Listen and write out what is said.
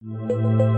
Música